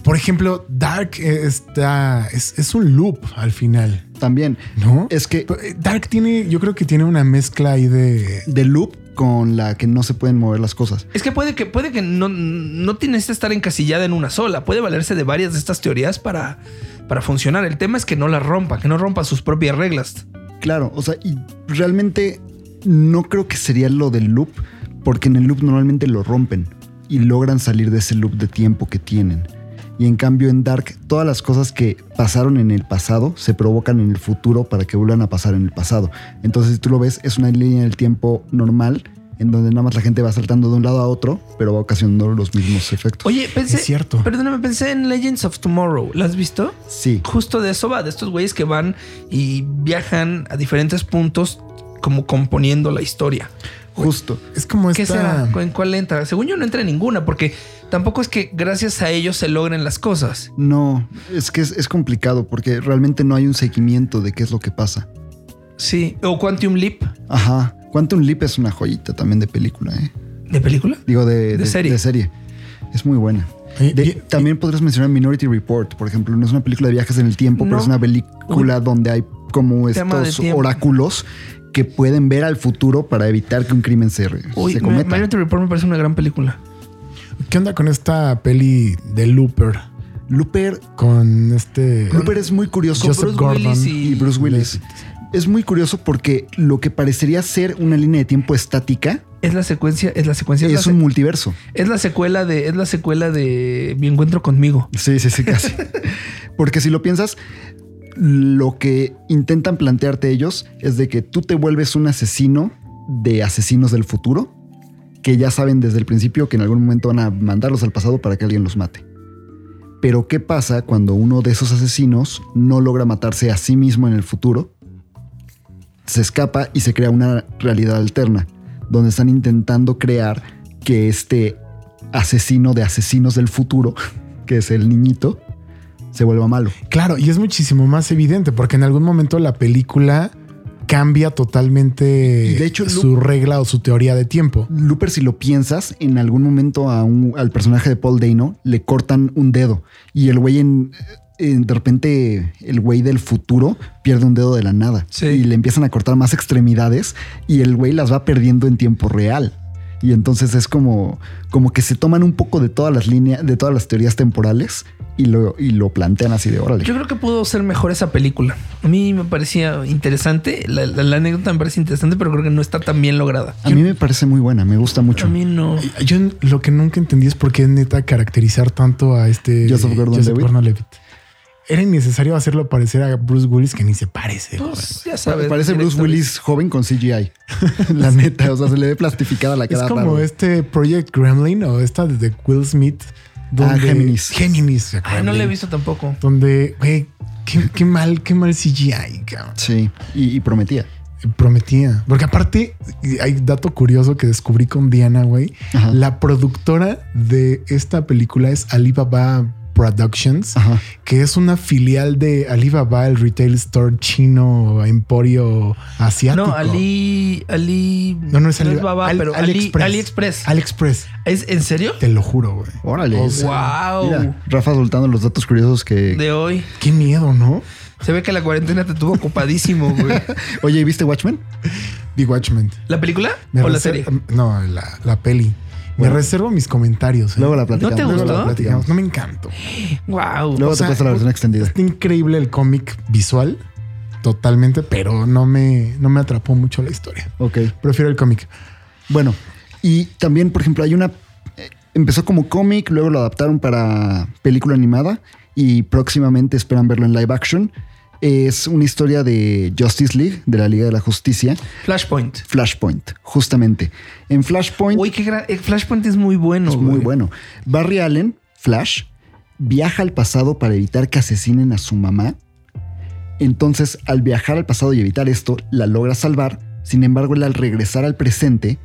Por ejemplo, Dark está. Es, es un loop al final, También ¿no? es que Dark tiene, yo creo que tiene una mezcla ahí de. de loop con la que no se pueden mover las cosas. Es que puede que, puede que no, no tienes que estar encasillada en una sola. Puede valerse de varias de estas teorías para, para funcionar. El tema es que no las rompa, que no rompa sus propias reglas. Claro, o sea, y realmente no creo que sería lo del loop, porque en el loop normalmente lo rompen y logran salir de ese loop de tiempo que tienen. Y en cambio en Dark, todas las cosas que pasaron en el pasado se provocan en el futuro para que vuelvan a pasar en el pasado. Entonces, si tú lo ves, es una línea del tiempo normal, en donde nada más la gente va saltando de un lado a otro, pero va ocasionando los mismos efectos. Oye, pensé. Es cierto. Perdóname, pensé en Legends of Tomorrow. ¿La has visto? Sí, Justo de eso va, de estos güeyes que van y viajan a diferentes puntos, como componiendo la historia. Justo. Es como ¿Qué esta. será? ¿En cuál entra? Según yo no entra en ninguna, porque tampoco es que gracias a ellos se logren las cosas. No, es que es, es complicado porque realmente no hay un seguimiento de qué es lo que pasa. Sí. O Quantum Leap Ajá. Quantum Leap es una joyita también de película, ¿eh? de película. Digo, de, De serie. De serie. Es muy buena. De- y- también podrías mencionar Minority Report, por ejemplo. No es una película de viajes en el tiempo, pero es una película donde hay como estos oráculos que pueden ver al futuro para evitar que un crimen se, Uy, se Mi- cometa. Minority Report me parece una gran película. ¿Qué onda con esta peli de Looper? Looper, Con este. Looper es muy curioso. Joseph Bruce Gordon Willis y Bruce Willis. Es muy curioso porque lo que parecería ser una línea de tiempo estática Es la secuencia, es la secuencia, es, es la, un se- multiverso. es la secuela de, es la secuela de Mi encuentro conmigo. Sí, sí, sí, casi. Porque si lo piensas, lo que intentan plantearte ellos es de que tú te vuelves un asesino de asesinos del futuro, que ya saben desde el principio que en algún momento van a mandarlos al pasado para que alguien los mate. Pero ¿qué pasa cuando uno de esos asesinos no logra matarse a sí mismo en el futuro? se escapa y se crea una realidad alterna, donde están intentando crear que este asesino de asesinos del futuro, que es el niñito, se vuelva malo. Claro, y es muchísimo más evidente porque en algún momento la película cambia totalmente de hecho, su regla o su teoría de tiempo. Looper, si lo piensas, en algún momento a un- al personaje de Paul Dano le cortan un dedo y el güey en, en- de repente el güey del futuro pierde un dedo de la nada Sí. y le empiezan a cortar más extremidades y el güey las va perdiendo en tiempo real. Y entonces es como, como que se toman un poco de todas las líneas, de todas las teorías temporales y lo, y lo plantean así de órale. Yo creo que pudo ser mejor esa película. A mí me parecía interesante. La, la- la anécdota me parece interesante, pero creo que no está tan bien lograda. A mí me parece muy buena, me gusta mucho. A mí no. Yo lo que nunca entendí es por qué neta caracterizar tanto a este Joseph Gordon-Levitt. Era innecesario hacerlo parecer a Bruce Willis que ni se parece. Pues ya sabes. Parece Bruce. Willis joven con CGI. la neta, o sea, se le ve plastificada la Es cara. como raro. este Project Gremlin o esta de Will Smith. Ah, Géminis. Géminis. Ay, no la he visto tampoco. Donde, güey, qué, qué mal, qué mal CGI, cabrón. Sí, y, y prometía. Prometía. Porque aparte, hay dato curioso que descubrí con Diana, güey. Ajá. La productora de esta película es Alibaba Productions, Ajá. que es una filial de Alibaba, el retail store chino, emporio asiático. No, Ali. Ali. No, no es Ali- Baba, Ali- pero Ali- AliExpress. AliExpress. AliExpress. ¿Es en serio? Te lo juro, güey. Órale. O sea, wow. Mira, Rafa soltando los datos curiosos que. De hoy. Qué miedo, ¿no? Se ve que la cuarentena te tuvo ocupadísimo, güey. Oye, ¿viste Watchmen? The Watchmen. ¿La película Me o la serie? No, la, la peli. Bueno. Me reservo mis comentarios. ¿eh? Luego la platicamos. ¿No te Luego gustó? la platicamos. No me encantó. Wow. Luego O sea, te cuesta la versión extendida. Está increíble el cómic visual, totalmente, pero no me, no me atrapó mucho la historia. Ok. Prefiero el cómic. Bueno, y también, por ejemplo, hay una. eh, Empezó como cómic, luego lo adaptaron para película animada y próximamente esperan verlo en live action. Es una historia de Justice League, de la Liga de la Justicia, Flashpoint. Flashpoint, justamente. En Flashpoint. Uy, qué gran. eh, Flashpoint es muy bueno. Es muy bueno. Barry Allen, Flash, viaja al pasado para evitar que asesinen a su mamá. Entonces, al viajar al pasado y evitar esto, la logra salvar. Sin embargo, él al regresar al presente,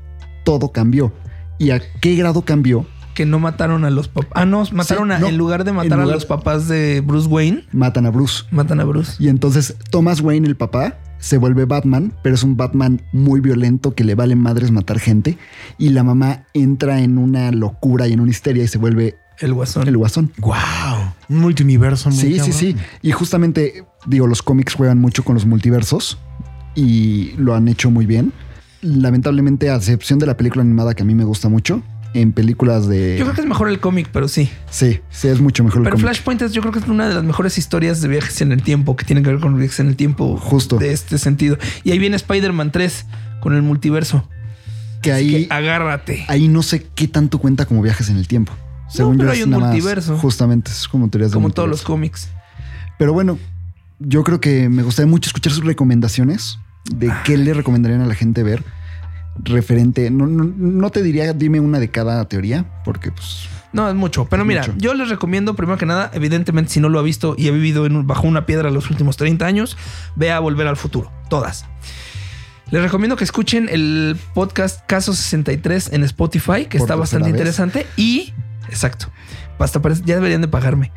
todo cambió. ¿Y a qué grado cambió? Que no mataron a los papás. Ah, no, mataron Sí, a. no. En lugar de matar a los papás de Bruce Wayne, Matan a Bruce. matan a Bruce. Y entonces Thomas Wayne, el papá, se vuelve Batman, pero es un Batman muy violento que le vale madres matar gente. Y la mamá entra en una locura y en una histeria y se vuelve El guasón. el guasón. ¡Wow! Un multiuniverso muy Sí, sí, sí. Y justamente, digo, los cómics juegan mucho con los multiversos y lo han hecho muy bien. Lamentablemente, a excepción de la película animada que a mí me gusta mucho, en películas de... Yo creo que es mejor el cómic, pero sí. Sí, sí, es mucho mejor el Pero cómic. Flashpoint es, yo creo que es una de las mejores historias de viajes en el tiempo que tienen que ver con viajes en el tiempo. Justo. De este sentido. Y ahí viene Spider-Man 3 con el multiverso. Que Así ahí, que agárrate. ahí no sé qué tanto cuenta como viajes en el tiempo. Según pero yo hay es un nada más- multiverso. justamente, es como teorías de Como todos los multiverso. cómics. Pero bueno, yo creo que me gustaría mucho escuchar sus recomendaciones de qué le recomendarían a la gente ver referente. No, no, no te diría, dime una de cada teoría, porque pues No, es mucho. Pero Es mira, mucho. yo les recomiendo, primero que nada, evidentemente, si no lo ha visto y ha vivido en bajo una piedra los últimos 30 años, vea Volver al Futuro. Todas. Les recomiendo que escuchen el podcast Caso 63 en Spotify, que Por está bastante vez. interesante. Y, exacto, hasta parece- ya deberían de pagarme.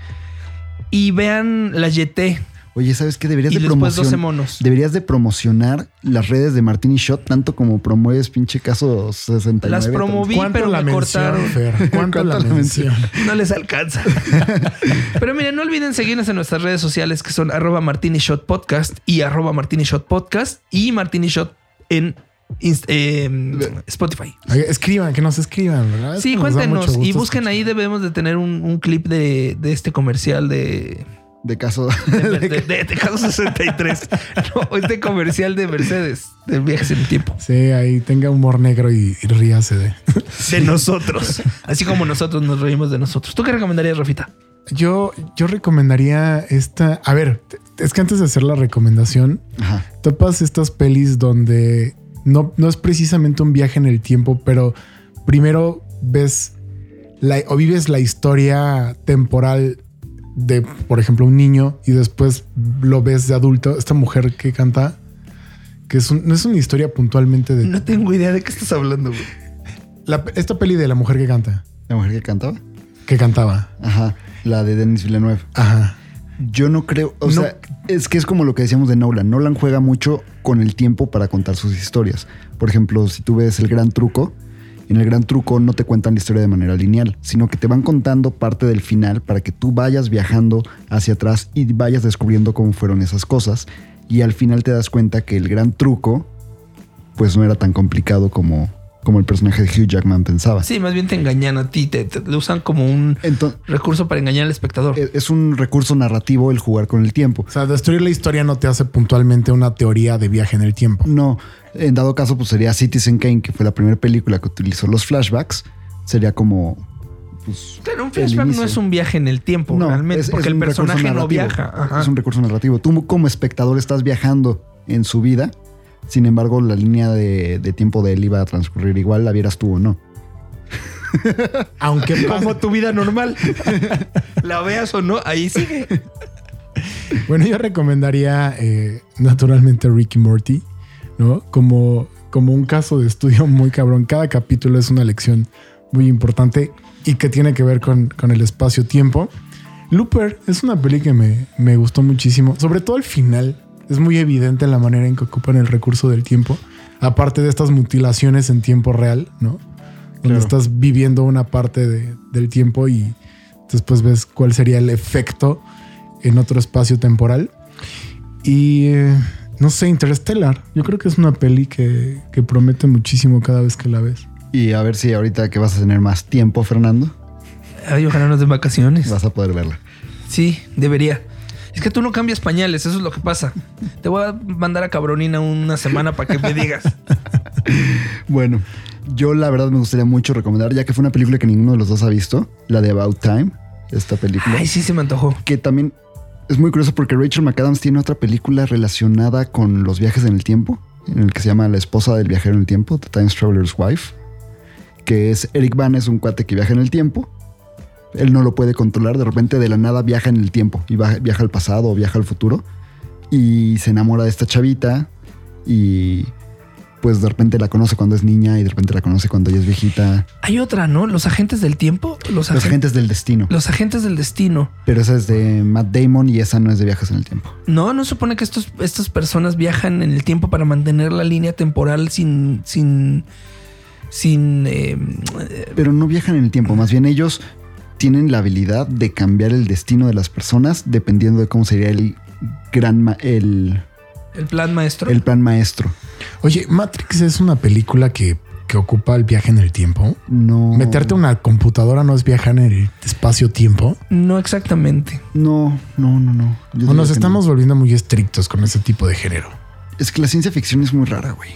Y vean la YT Oye, ¿sabes qué? Deberías y de después 12 promocionar. monos. Deberías de promocionar las redes de Martín y Shot tanto como promueves pinche caso 69. Las promoví, ¿Cuánto pero la me mención, cortaron. Fer? ¿Cuánto, ¿Cuánto la la mención? No les alcanza. Pero miren, no olviden seguirnos en nuestras redes sociales que son arroba Martini Shot Podcast y arroba Martini Shot Podcast y Martini Shot en inst- eh, Spotify. Escriban, que nos escriban, ¿verdad? Sí, nos cuéntenos y busquen ahí. Debemos de tener un, un clip de, de este comercial de, De caso. de, de, de- de Caso 63. No, este comercial de Mercedes de viajes en el tiempo. Sí, ahí tenga humor negro y, y ríase de. De nosotros. Así como nosotros nos reímos de nosotros. ¿Tú qué recomendarías, Rafita? Yo, yo recomendaría esta. A ver, es que antes de hacer la recomendación, Ajá. topas estas pelis donde no, no es precisamente un viaje en el tiempo, pero primero ves la, o vives la historia temporal de, por ejemplo, un niño y después lo ves de adulto. Esta mujer que canta, que es un- no es una historia puntualmente de No tengo idea de qué estás hablando, güey. la- esta peli de la mujer que canta, La mujer que cantaba. que cantaba. Ajá. La de Denis Villeneuve. Ajá. Yo no creo, o No. sea, es que es como lo que decíamos de Nolan. Nolan juega mucho con el tiempo para contar sus historias. Por ejemplo, si tú ves el gran truco, en el gran truco no te cuentan la historia de manera lineal, sino que te van contando parte del final para que tú vayas viajando hacia atrás y vayas descubriendo cómo fueron esas cosas. Y al final te das cuenta que el gran truco, pues no era tan complicado como, como el personaje de Hugh Jackman pensaba. Sí, más bien te engañan a ti, te, te- lo usan como un Entonces, recurso para engañar al espectador. es un recurso narrativo el jugar con el tiempo. O sea, destruir la historia no te hace puntualmente una teoría de viaje en el tiempo. No, en dado caso, pues sería Citizen Kane, que fue la primera película que utilizó los flashbacks. Sería como. Pues, Claro, un flashback no es un viaje en el tiempo, realmente, es- porque es el personaje no viaja. Ajá. Es un recurso narrativo. Tú, como espectador, estás viajando en su vida. Sin embargo, la línea de, de tiempo de él iba a transcurrir igual, la vieras tú o no. Aunque Como tu vida normal. la veas o no, ahí sigue. Bueno, yo recomendaría eh, naturalmente Ricky Morty, ¿no? Como, como un caso de estudio muy cabrón. Cada capítulo es una lección muy importante y que tiene que ver con, con el espacio-tiempo. Looper es una peli que me, me gustó muchísimo, sobre todo al final. Es muy evidente la manera en que ocupan el recurso del tiempo. Aparte de estas mutilaciones en tiempo real, ¿no? Donde Claro. estás viviendo una parte de- del tiempo y después ves cuál sería el efecto en otro espacio temporal. Y eh, no sé, Interstellar. Yo creo que es una peli que, que promete muchísimo cada vez que la ves. Y a ver si ahorita que vas a tener más tiempo, Fernando, Ay, ojalá nos den vacaciones. vas a poder verla. Sí, debería. Es que tú no cambias pañales, eso es lo que pasa. Te voy a mandar a cabronina una semana para que me digas. Bueno, yo la verdad me gustaría mucho recomendar, ya que fue una película que ninguno de los dos ha visto, la de About Time, esta película. Ay, sí se me antojó. que también es muy curioso porque Rachel McAdams tiene otra película relacionada con los viajes en el tiempo, en el que se llama La esposa del viajero en el tiempo, The Time Traveler's Wife, que es Eric Van, es un cuate que viaja en el tiempo. Él no lo puede controlar, de repente de la nada viaja en el tiempo y va- viaja al pasado o viaja al futuro y se enamora de esta chavita y pues de repente la conoce cuando es niña y de repente la conoce cuando ella es viejita. Hay otra, ¿no? Los agentes del tiempo. Los, Los agen- agentes del destino. los agentes del destino. Pero esa es de Matt Damon y esa no es de viajes en el tiempo. No, no supone que estos, estas personas viajan en el tiempo para mantener la línea temporal sin. sin. sin. eh, Pero no viajan en el tiempo, más bien ellos tienen la habilidad de cambiar el destino de las personas dependiendo de cómo sería el gran ma- el, el plan maestro. el plan maestro. Oye, Matrix es una película que, que ocupa el viaje en el tiempo. No. Meterte a una computadora no es viajar en el espacio-tiempo. No exactamente. No, no, no, no. Yo O nos estamos no. volviendo muy estrictos con ese tipo de género. Es que la ciencia ficción es muy rara, güey.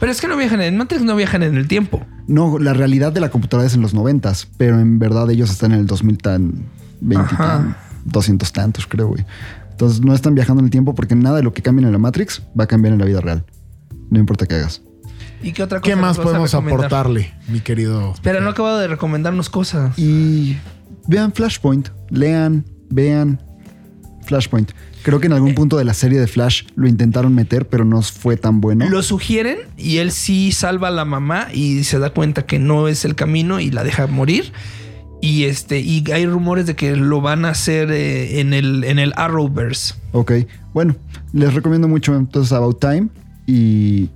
Pero es que no viajan en Matrix, no viajan en el tiempo. No, la realidad de la computadora es en los noventas, pero en verdad ellos están en el 2000 tan, 20 Ajá. tan, 200 tantos, creo, güey. Entonces no están viajando en el tiempo porque nada de lo que cambien en la Matrix va a cambiar en la vida real. No importa qué hagas. ¿Y qué otra cosa ¿Qué más podemos aportarle, mi querido? Espera, no he acabado de recomendarnos cosas. Y vean Flashpoint, lean, vean Flashpoint. Creo que en algún punto de la serie de Flash lo intentaron meter, pero no fue tan bueno. Lo sugieren y él sí salva a la mamá y se da cuenta que no es el camino y la deja morir. Y este, y hay rumores de que lo van a hacer eh, en el, en el Arrowverse. Ok, bueno, les recomiendo mucho entonces About Time y,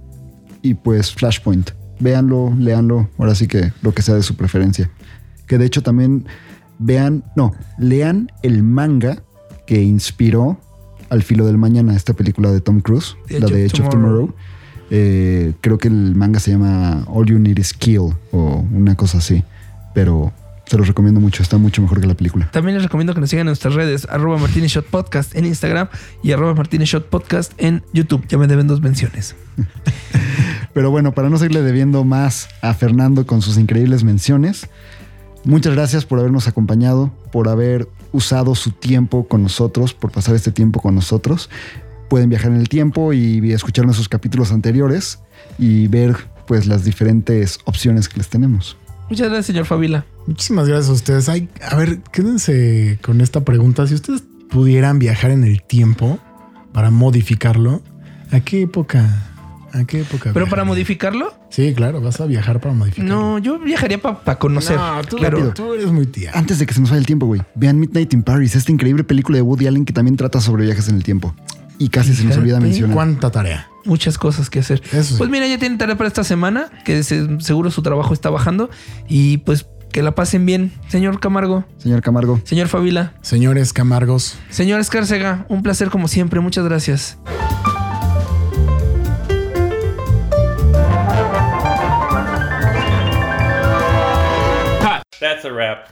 y pues Flashpoint. Véanlo, léanlo, ahora sí que lo que sea de su preferencia. Que de hecho también vean, no, lean el manga que inspiró Al filo del mañana, esta película de Tom Cruise, The la de Edge of Tomorrow. Tomorrow. Eh, creo que el manga se llama All You Need Is Kill o una cosa así, pero se los recomiendo mucho, está mucho mejor que la película. También les recomiendo que nos sigan en nuestras redes, arroba Martínez Shot Podcast en Instagram y arroba Martínez Shot Podcast en YouTube. Ya me deben dos menciones. Pero bueno, para no seguirle debiendo más a Fernando con sus increíbles menciones, muchas gracias por habernos acompañado, por haber usado su tiempo con nosotros, por pasar este tiempo con nosotros. Pueden viajar en el tiempo y escuchar nuestros capítulos anteriores y ver pues las diferentes opciones que les tenemos. Muchas gracias, señor Favila. Muchísimas gracias a ustedes. Ay, a ver, quédense con esta pregunta. Si ustedes pudieran viajar en el tiempo para modificarlo, ¿a qué época ¿A qué época? Pero para modificarlo, Sí, claro, vas a viajar para modificar. no, yo viajaría para conocer. No, tú, eres muy tía. Antes de que se nos vaya el tiempo, güey. Vean Midnight in Paris, esta increíble película de Woody Allen que también trata sobre viajes en el tiempo. Y casi se nos olvida mencionar. ¿Cuánta tarea? muchas cosas que hacer. Eso sí. Pues mira, ya tienen tarea para esta semana, que se- seguro su trabajo está bajando. Y pues que la pasen bien, señor Camargo, Señor Camargo. señor Favila, Señores Camargos, señor Escárcega, un placer como siempre. Muchas gracias. That's a wrap.